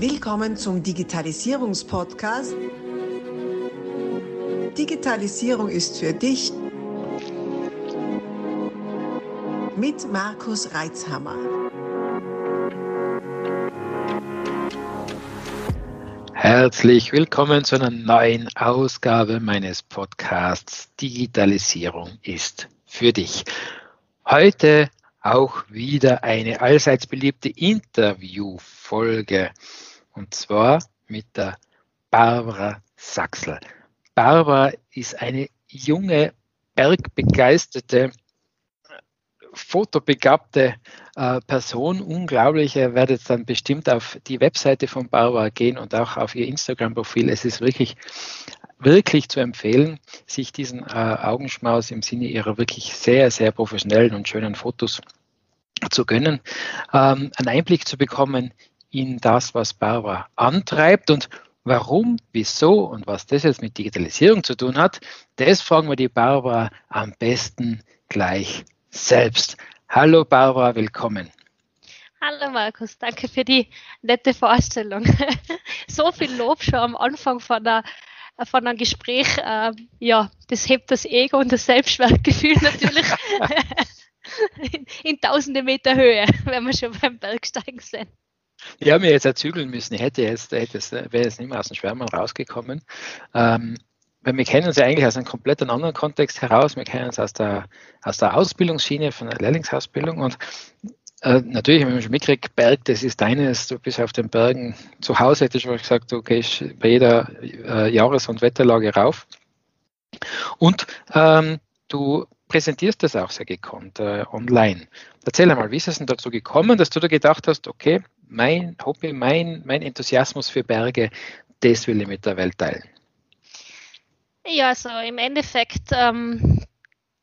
Willkommen zum Digitalisierungspodcast. Digitalisierung ist für dich mit Markus Reitzhammer. Herzlich willkommen zu einer neuen Ausgabe meines Podcasts Digitalisierung ist für dich. Heute auch wieder eine allseits beliebte Interviewfolge und zwar mit der Barbara Sachsel. Barbara ist eine junge, bergbegeisterte, fotobegabte äh, Person. Unglaublich, ihr werdet dann bestimmt auf die Webseite von Barbara gehen und auch auf ihr Instagram-Profil. Es ist wirklich wirklich zu empfehlen, sich diesen äh, Augenschmaus im Sinne ihrer wirklich sehr, sehr professionellen und schönen Fotos zu gönnen, ähm, einen Einblick zu bekommen in das, was Barbara antreibt und warum, wieso und was das jetzt mit Digitalisierung zu tun hat, das fragen wir die Barbara am besten gleich selbst. Hallo Barbara, willkommen. Hallo Markus, danke für die nette Vorstellung. so viel Lob schon am Anfang von der von einem Gespräch, äh, ja, das hebt das Ego und das Selbstwertgefühl natürlich in, in, tausende Meter Höhe, wenn wir schon beim Bergsteigen sind. Ich habe mir jetzt erzügeln müssen. Ich hätte jetzt, hätte es, wäre jetzt nicht mehr aus dem Schwärmen rausgekommen. Ähm, weil wir kennen uns ja eigentlich aus einem komplett anderen Kontext heraus. Wir kennen uns aus der, aus der Ausbildungsschiene, von der Lehrlingsausbildung. Und äh, natürlich haben wir schon mitgekriegt, Berg, das ist deines, du bist auf den Bergen zu Hause, hätte ich schon gesagt, du gehst bei jeder äh, Jahres- und Wetterlage rauf. Und ähm, du präsentierst das auch sehr gekonnt äh, online. Erzähl einmal, wie ist es denn dazu gekommen, dass du da gedacht hast, okay, mein Hobby, mein, mein Enthusiasmus für Berge, das will ich mit der Welt teilen? Ja, also im Endeffekt ähm,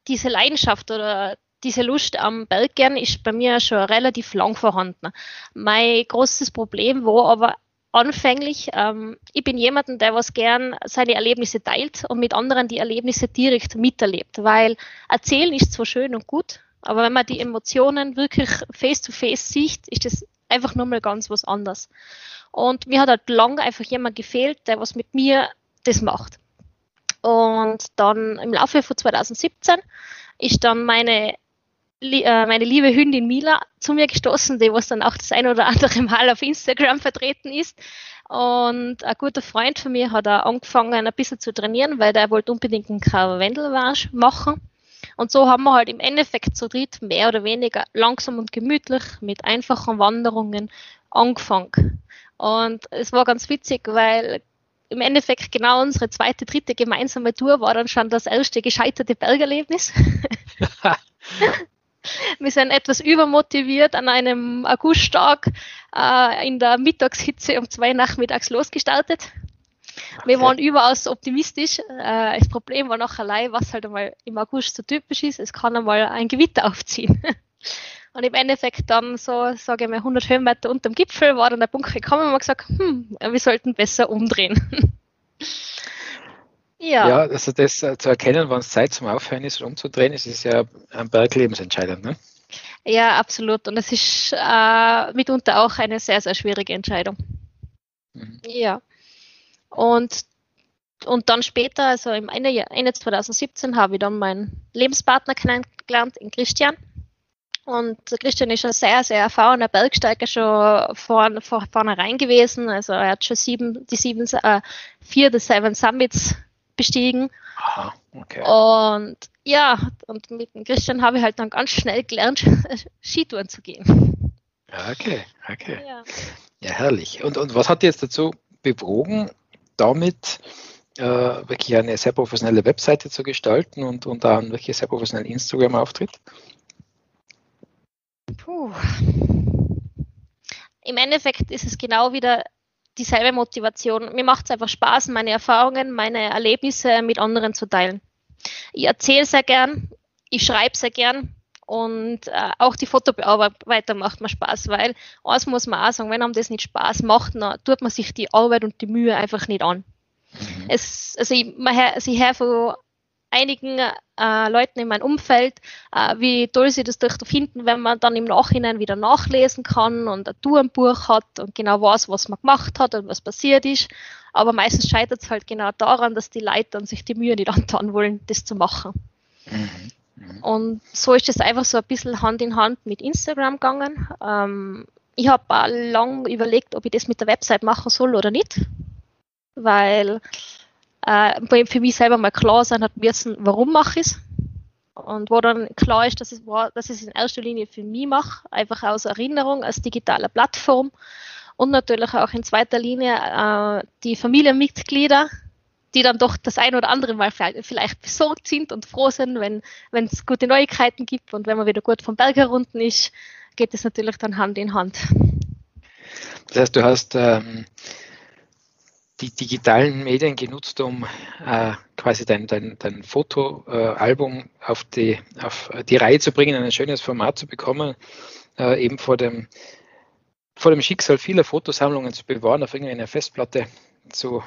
diese Leidenschaft oder diese Lust am Berggern ist bei mir schon relativ lang vorhanden. Mein großes Problem war aber anfänglich, ähm, ich bin jemanden, der was gern seine Erlebnisse teilt und mit anderen die Erlebnisse direkt miterlebt, weil erzählen ist zwar schön und gut, aber wenn man die Emotionen wirklich face to face sieht, ist das einfach nur mal ganz was anderes. Und mir hat halt lang einfach jemand gefehlt, der was mit mir das macht. Und dann im Laufe von 2017 ist dann meine äh, meine liebe Hündin Mila zu mir gestoßen, die was dann auch das ein oder andere Mal auf Instagram vertreten ist. Und ein guter Freund von mir hat auch angefangen, ein bisschen zu trainieren, weil der wollte unbedingt einen Wendelwasch machen. Und so haben wir halt im Endeffekt zu dritt mehr oder weniger langsam und gemütlich mit einfachen Wanderungen angefangen. Und es war ganz witzig, weil im Endeffekt genau unsere zweite, dritte gemeinsame Tour war dann schon das erste gescheiterte Bergerlebnis. Wir sind etwas übermotiviert an einem Augusttag äh, in der Mittagshitze um zwei nachmittags losgestartet. Wir waren überaus optimistisch. Äh, das Problem war noch allein, was halt einmal im August so typisch ist, es kann einmal ein Gewitter aufziehen. Und im Endeffekt dann so, sage ich mal, 100 Höhenmeter unter dem Gipfel war dann der Punkt gekommen und wir gesagt, hm, wir sollten besser umdrehen. Ja. ja, also das äh, zu erkennen, wann es Zeit zum Aufhören ist und umzudrehen, ist, ist ja am Berg lebensentscheidend. Ne? Ja, absolut. Und es ist äh, mitunter auch eine sehr, sehr schwierige Entscheidung. Mhm. Ja. Und, und dann später, also im Ende, Ende 2017, habe ich dann meinen Lebenspartner kennengelernt, in Christian. Und Christian ist ein sehr, sehr erfahrener Bergsteiger schon vorne, vor, vornherein gewesen. Also er hat schon sieben, die sieben, äh, vier der Seven Summits bestiegen. Aha, okay. Und ja, und mit dem Christian habe ich halt dann ganz schnell gelernt, Skitouren zu gehen. Okay, okay. Ja, ja herrlich. Und, und was hat dir jetzt dazu bewogen, damit äh, wirklich eine sehr professionelle Webseite zu gestalten und, und einen wirklich sehr professionellen Instagram-Auftritt? Puh. Im Endeffekt ist es genau wieder dieselbe Motivation. Mir macht es einfach Spaß, meine Erfahrungen, meine Erlebnisse mit anderen zu teilen. Ich erzähle sehr gern, ich schreibe sehr gern und äh, auch die Fotobearbeitung macht mir Spaß, weil eins muss man auch sagen, wenn einem das nicht Spaß macht, dann tut man sich die Arbeit und die Mühe einfach nicht an. Mhm. Es, also ich, man, also ich höre von einigen äh, Leuten in meinem Umfeld, äh, wie toll sie das durch finden, wenn man dann im Nachhinein wieder nachlesen kann und ein Tourenbuch hat und genau weiß, was man gemacht hat und was passiert ist. Aber meistens scheitert es halt genau daran, dass die Leute dann sich die Mühe nicht antun wollen, das zu machen. Mhm. Mhm. Und so ist es einfach so ein bisschen Hand in Hand mit Instagram gegangen. Ähm, ich habe lang überlegt, ob ich das mit der Website machen soll oder nicht, weil äh, für mich selber mal klar sein hat müssen, warum mache ich es. Und wo dann klar ist, dass ich, dass ich es in erster Linie für mich mache, einfach aus Erinnerung, als digitale Plattform und natürlich auch in zweiter Linie äh, die Familienmitglieder, die dann doch das ein oder andere Mal vielleicht besorgt sind und froh sind, wenn es gute Neuigkeiten gibt und wenn man wieder gut vom Berg herunten ist, geht es natürlich dann Hand in Hand. Das heißt, du hast ähm, die digitalen Medien genutzt, um äh, quasi dein, dein, dein Fotoalbum äh, auf, die, auf die Reihe zu bringen, ein schönes Format zu bekommen, äh, eben vor dem, vor dem Schicksal vieler Fotosammlungen zu bewahren, auf irgendeiner Festplatte zu,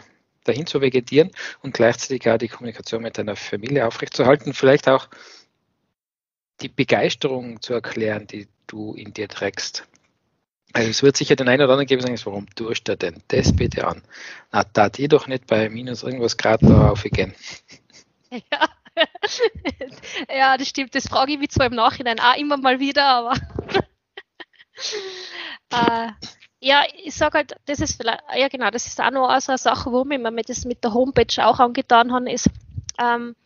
dahin zu vegetieren und gleichzeitig auch die Kommunikation mit deiner Familie aufrechtzuerhalten, vielleicht auch die Begeisterung zu erklären, die du in dir trägst. Also es wird sicher den einen oder anderen geben, sagen, warum tust du denn das bitte an? Na, da die doch nicht bei minus irgendwas Grad da aufgehen. Ja. ja, das stimmt. Das frage ich mich zwar im Nachhinein auch immer mal wieder, aber äh, ja, ich sage halt, das ist vielleicht, ja genau, das ist auch noch so eine Sache, warum ich mir das mit der Homepage auch angetan habe, ist, ähm,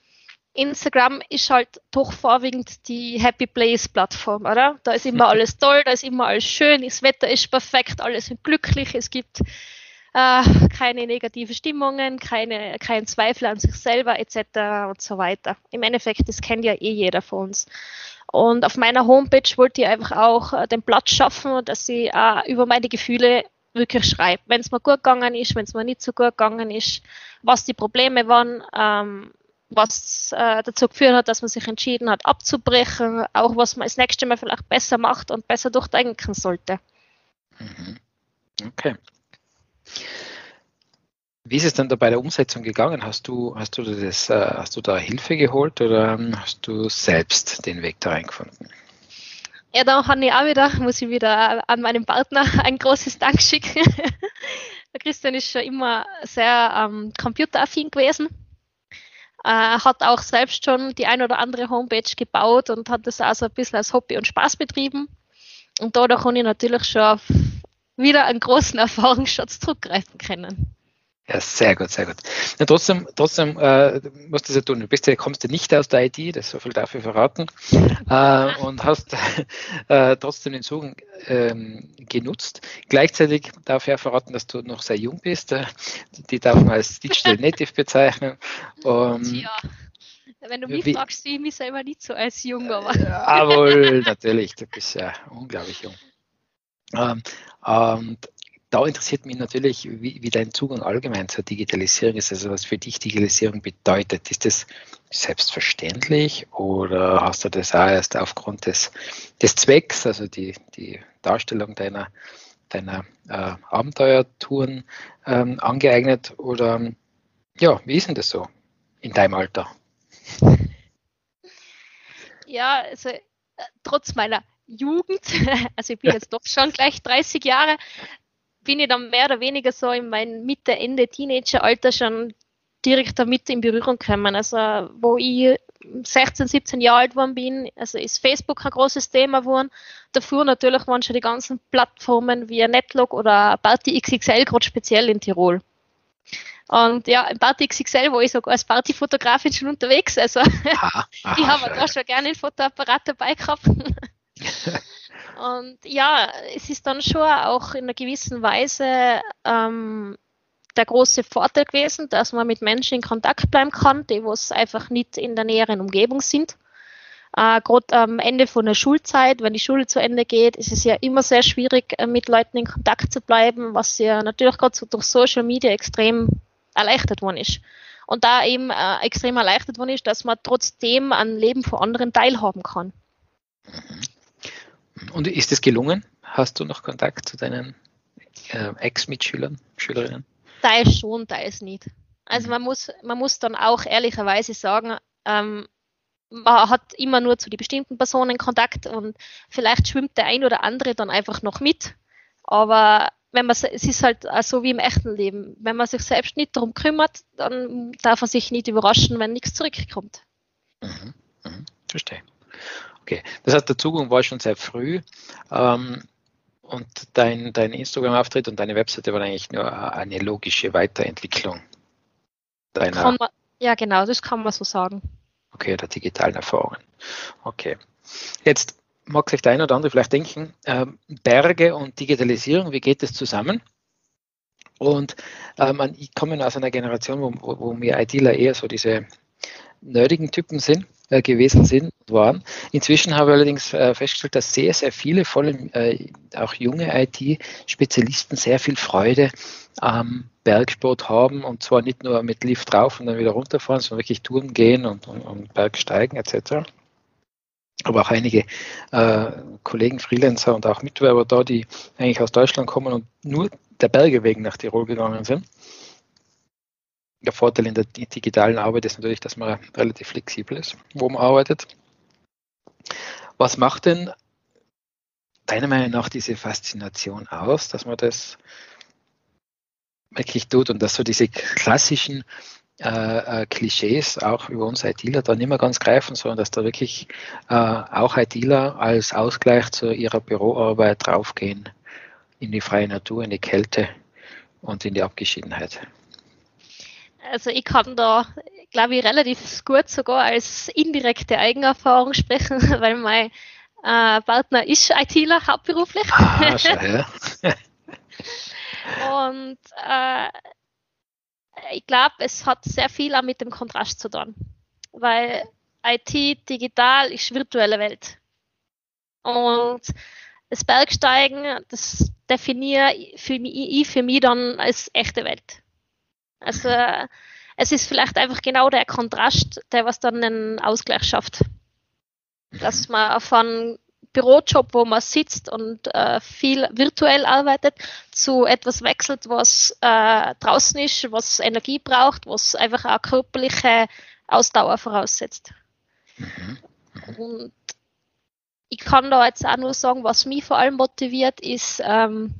Instagram ist halt doch vorwiegend die Happy Place Plattform, oder? Da ist immer alles toll, da ist immer alles schön, das Wetter ist perfekt, alles sind glücklich, es gibt äh, keine negative Stimmungen, keine, kein Zweifel an sich selber etc. und so weiter. Im Endeffekt, das kennt ja eh jeder von uns. Und auf meiner Homepage wollte ich einfach auch äh, den Platz schaffen, dass ich äh, über meine Gefühle wirklich schreibe. Wenn es mir gut gegangen ist, wenn es mir nicht so gut gegangen ist, was die Probleme waren, ähm, was äh, dazu geführt hat, dass man sich entschieden hat, abzubrechen, auch was man das nächste Mal vielleicht besser macht und besser durchdenken sollte. Mhm. Okay. Wie ist es dann da bei der Umsetzung gegangen? Hast du, hast du das, äh, hast du da Hilfe geholt oder hast du selbst den Weg da reingefunden? Ja, da habe ich auch wieder, muss ich wieder an meinen Partner ein großes Dank schicken. Der Christian ist schon immer sehr ähm, computeraffin gewesen äh, hat auch selbst schon die ein oder andere Homepage gebaut und hat das also ein bisschen als Hobby und Spaß betrieben. Und da kann ich natürlich schon wieder einen großen Erfahrungsschatz zurückgreifen können. Ja, sehr gut, sehr gut. Ja, trotzdem, trotzdem äh, musst du es ja tun. Du bist ja, kommst ja nicht aus der IT, das so viel dafür verraten, äh, und hast äh, trotzdem den Zugang ähm, genutzt. Gleichzeitig darf ich ja verraten, dass du noch sehr jung bist. Äh, die darf man als Digital Native bezeichnen. Um, ja. Wenn du mich wie, fragst, sehe ich mich selber nicht so als jung, aber. Jawohl, natürlich, du bist ja unglaublich jung. Ähm, und da interessiert mich natürlich, wie, wie, dein Zugang allgemein zur Digitalisierung ist, also was für dich Digitalisierung bedeutet. Ist das selbstverständlich oder hast du das auch erst aufgrund des, des Zwecks, also die, die Darstellung deiner, deiner äh, Abenteuertouren ähm, angeeignet? Oder ja, wie ist denn das so in deinem Alter? Ja, also äh, trotz meiner Jugend, also ich bin jetzt doch schon gleich 30 Jahre, bin ich dann mehr oder weniger so in mein Mitte, Ende Teenageralter schon direkt damit in Berührung gekommen. Also wo ich 16, 17 Jahre alt geworden bin, also ist Facebook ein großes Thema geworden. Davor natürlich waren schon die ganzen Plattformen wie Netlog oder Party XXL, gerade speziell in Tirol. Und ja, im Party XXL war ich sogar als Partyfotografin schon unterwegs. Also aha, aha, ich habe da schon gerne ein Fotoapparat dabei gehabt. Und ja, es ist dann schon auch in einer gewissen Weise ähm, der große Vorteil gewesen, dass man mit Menschen in Kontakt bleiben kann, die was einfach nicht in der näheren Umgebung sind. Äh, Gerade am Ende von der Schulzeit, wenn die Schule zu Ende geht, ist es ja immer sehr schwierig, äh, mit Leuten in Kontakt zu bleiben, was ja natürlich gerade so durch Social Media extrem erleichtert worden ist. Und da eben äh, extrem erleichtert worden ist, dass man trotzdem an Leben von anderen teilhaben kann. Und ist es gelungen? Hast du noch Kontakt zu deinen äh, Ex-Mitschülern, Schülerinnen? Teils schon, teils nicht. Also mhm. man muss, man muss dann auch ehrlicherweise sagen, Ähm, man hat immer nur zu den bestimmten Personen Kontakt und vielleicht schwimmt der ein oder andere dann einfach noch mit. Aber wenn man, es ist halt so wie im echten Leben. Wenn man sich selbst nicht darum kümmert, dann darf man sich nicht überraschen, wenn nichts zurückkommt. Mhm, das heißt, der Zugang war schon sehr früh ähm, und dein, dein Instagram-Auftritt und deine Webseite waren eigentlich nur eine logische Weiterentwicklung deiner. Man, ja, genau, das kann man so sagen. Okay, der digitalen Erfahrungen. Okay. Jetzt mag sich der eine oder andere vielleicht denken, äh, Berge und Digitalisierung, wie geht das zusammen? Und ähm, ich komme aus einer Generation, wo, wo wir ITler eher so diese nerdigen Typen sind, äh, gewesen sind und waren. Inzwischen habe ich allerdings äh, festgestellt, dass sehr, sehr viele, vor allem äh, auch junge IT-Spezialisten, sehr viel Freude am Bergsport haben und zwar nicht nur mit Lift drauf und dann wieder runterfahren, sondern wirklich Touren gehen und, und, und Bergsteigen etc aber auch einige äh, Kollegen, Freelancer und auch Mitwerber da, die eigentlich aus Deutschland kommen und nur der Berge wegen nach Tirol gegangen sind. Der Vorteil in der digitalen Arbeit ist natürlich, dass man relativ flexibel ist, wo man arbeitet. Was macht denn deiner Meinung nach diese Faszination aus, dass man das wirklich tut und dass so diese klassischen äh, äh, Klischees auch über uns ITler da nicht mehr ganz greifen, sondern dass da wirklich äh, auch ITler als Ausgleich zu ihrer Büroarbeit draufgehen in die freie Natur, in die Kälte und in die Abgeschiedenheit. Also ich kann da, glaube ich, relativ gut sogar als indirekte Eigenerfahrung sprechen, weil mein äh, Partner ist ITler hauptberuflich. Ah, schon, ja. und äh, ich glaube, es hat sehr viel auch mit dem Kontrast zu tun. Weil IT digital ist virtuelle Welt. Und das Bergsteigen, das definiere für mich, ich für mich dann als echte Welt. Also es ist vielleicht einfach genau der Kontrast, der was dann einen Ausgleich schafft. Dass man von Bürojob, wo man sitzt und äh, viel virtuell arbeitet, zu etwas wechselt, was äh, draußen ist, was Energie braucht, was einfach auch körperliche Ausdauer voraussetzt. Mhm. Mhm. Und ich kann da jetzt auch nur sagen, was mich vor allem motiviert, ist, ähm,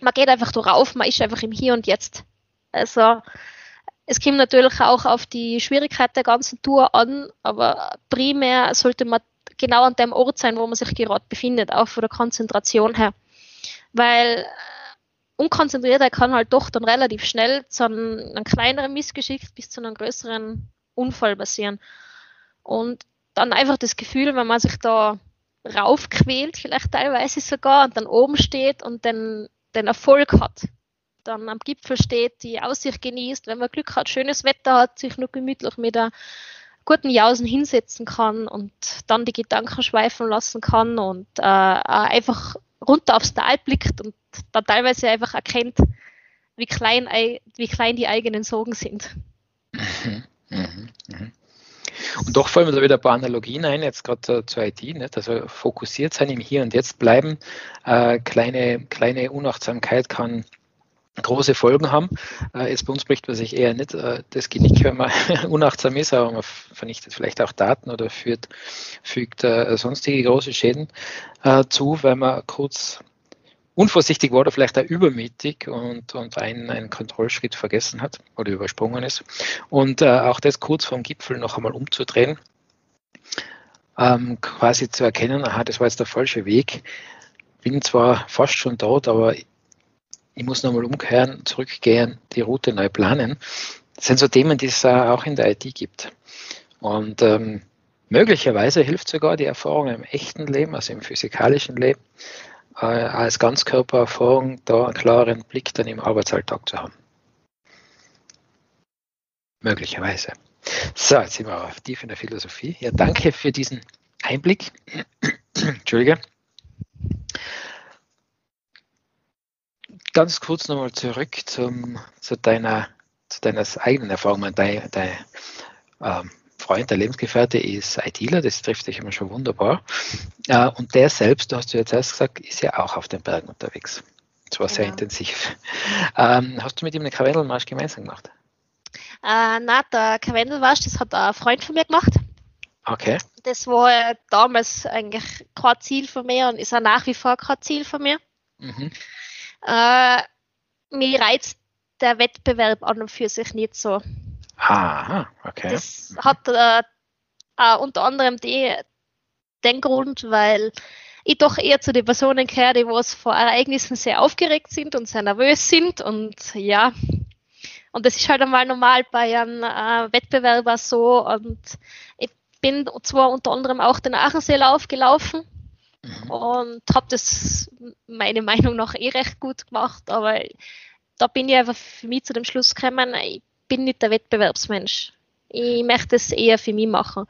man geht einfach darauf, man ist einfach im Hier und Jetzt. Also es kommt natürlich auch auf die Schwierigkeit der ganzen Tour an, aber primär sollte man genau an dem Ort sein, wo man sich gerade befindet, auch von der Konzentration her. Weil äh, Unkonzentriertheit kann halt doch dann relativ schnell zu einem, einem kleineren Missgeschick bis zu einem größeren Unfall passieren. Und dann einfach das Gefühl, wenn man sich da raufquält, vielleicht teilweise sogar, und dann oben steht und den, den Erfolg hat, dann am Gipfel steht, die Aussicht genießt, wenn man Glück hat, schönes Wetter hat, sich nur gemütlich mit der guten Jausen hinsetzen kann und dann die Gedanken schweifen lassen kann und äh, einfach runter aufs Tal blickt und dann teilweise einfach erkennt, wie klein, wie klein die eigenen Sorgen sind. Mhm, mhm, mhm. Und doch fallen mir da wieder ein paar Analogien ein, jetzt gerade zur IT, nicht? also fokussiert sein im Hier und Jetzt bleiben, äh, kleine, kleine Unachtsamkeit kann große Folgen haben. Äh, jetzt bei uns bricht man sich eher nicht äh, das Genick, wenn man unachtsam ist, aber man vernichtet vielleicht auch Daten oder führt, fügt äh, sonstige große Schäden äh, zu, weil man kurz unvorsichtig war oder vielleicht auch übermütig und, und einen, einen Kontrollschritt vergessen hat oder übersprungen ist. Und äh, auch das kurz vom Gipfel noch einmal umzudrehen, ähm, quasi zu erkennen, aha, das war jetzt der falsche Weg. Bin zwar fast schon dort, aber ich muss nochmal umkehren, zurückgehen, die Route neu planen. Das sind so Themen, die es auch in der IT gibt. Und ähm, möglicherweise hilft sogar die Erfahrung im echten Leben, also im physikalischen Leben, äh, als Ganzkörpererfahrung da einen klaren Blick dann im Arbeitsalltag zu haben. Möglicherweise. So, jetzt sind wir aber tief in der Philosophie. Ja, danke für diesen Einblick. Entschuldige. Ganz kurz nochmal zurück zum, zu, deiner, zu deiner eigenen Erfahrung. Dein, dein ähm, Freund, der Lebensgefährte ist ITler, das trifft dich immer schon wunderbar. Äh, und der selbst, du hast du jetzt erst gesagt, ist ja auch auf den Bergen unterwegs. Das war sehr genau. intensiv. Ähm, hast du mit ihm eine Karwendelmarsch gemeinsam gemacht? Äh, na, der Karwendelwasch, das hat ein Freund von mir gemacht. Okay. Das war damals eigentlich kein Ziel von mir und ist auch nach wie vor kein Ziel von mir. Mhm. Äh, mir reizt der Wettbewerb an und für sich nicht so. Aha, okay. Das hat äh, auch unter anderem die, den Grund, weil ich doch eher zu den Personen gehöre, die was vor Ereignissen sehr aufgeregt sind und sehr nervös sind und ja. Und das ist halt einmal normal bei einem äh, Wettbewerber so und ich bin zwar unter anderem auch den Aacheseelauf gelaufen mhm. und habe das meiner Meinung nach eh recht gut gemacht, aber da bin ich einfach für mich zu dem Schluss gekommen, ich bin nicht der Wettbewerbsmensch. Ich möchte es eher für mich machen.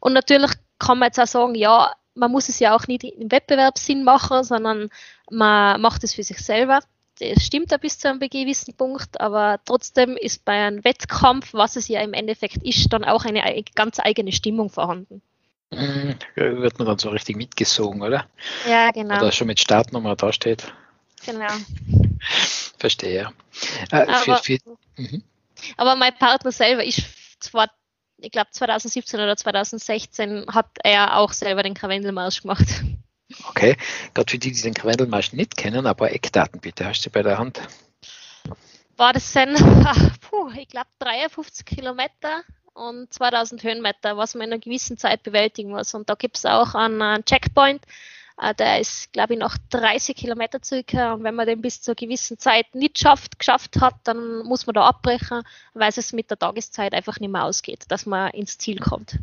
Und natürlich kann man jetzt auch sagen, ja, man muss es ja auch nicht im Wettbewerbssinn machen, sondern man macht es für sich selber. Das stimmt ja bis zu einem gewissen Punkt, aber trotzdem ist bei einem Wettkampf, was es ja im Endeffekt ist, dann auch eine ganz eigene Stimmung vorhanden. Wird man dann so richtig mitgesogen, oder? Ja, genau. Oder schon mit Startnummer da steht. Genau. Verstehe. Äh, aber, für, für, mhm. aber mein Partner selber ist zwar ich glaube 2017 oder 2016 hat er auch selber den Karwendelmarsch gemacht. Okay, gerade für die, die den Karwendelmarsch nicht kennen, aber Eckdaten bitte, hast du bei der Hand? War das sind, puh, ich glaube 53 Kilometer und 2000 Höhenmeter, was man in einer gewissen Zeit bewältigen muss. Und da gibt es auch einen Checkpoint, äh, der ist, glaube ich, noch 30 Kilometer circa. Und wenn man den bis zur gewissen Zeit nicht schafft, geschafft hat, dann muss man da abbrechen, weil es mit der Tageszeit einfach nicht mehr ausgeht, dass man ins Ziel kommt.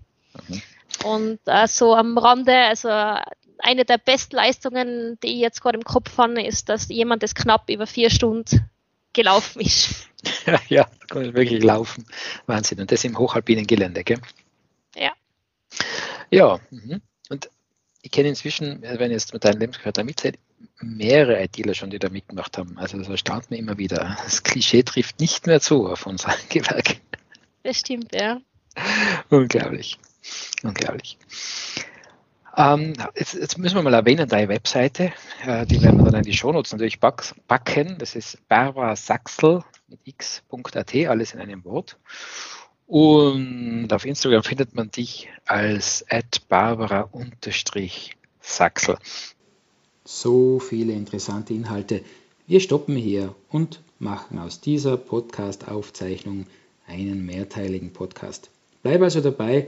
Mhm. Und äh, so am Rande, also eine der Bestleistungen, die ich jetzt gerade im Kopf habe, ist, dass jemand das knapp über vier Stunden gelaufen ist. Ja, ja, wirklich laufen. Wahnsinn. Und das im hochalpinen Gelände, gell? Ja. Ja. Mhm. Und ich kenne inzwischen, äh, wenn jetzt mit deinem Lebensgefährten mitzählt, mehrere ITler schon, die da mitgemacht haben. Also das erstaunt mir immer wieder. Das Klischee trifft nicht mehr zu auf unser Gewerk. Das stimmt, ja. Unglaublich. Unglaublich. Ähm, jetzt, jetzt, müssen wir mal erwähnen, deine Webseite, äh, die werden wir dann in die Shownotes natürlich backen. Das ist Barbara Sachsel mit x.at, alles in einem Wort. Und auf Instagram findet man dich als barbara-sachsel. So viele interessante Inhalte. Wir stoppen hier und machen aus dieser Podcast-Aufzeichnung einen mehrteiligen Podcast. Bleib also dabei,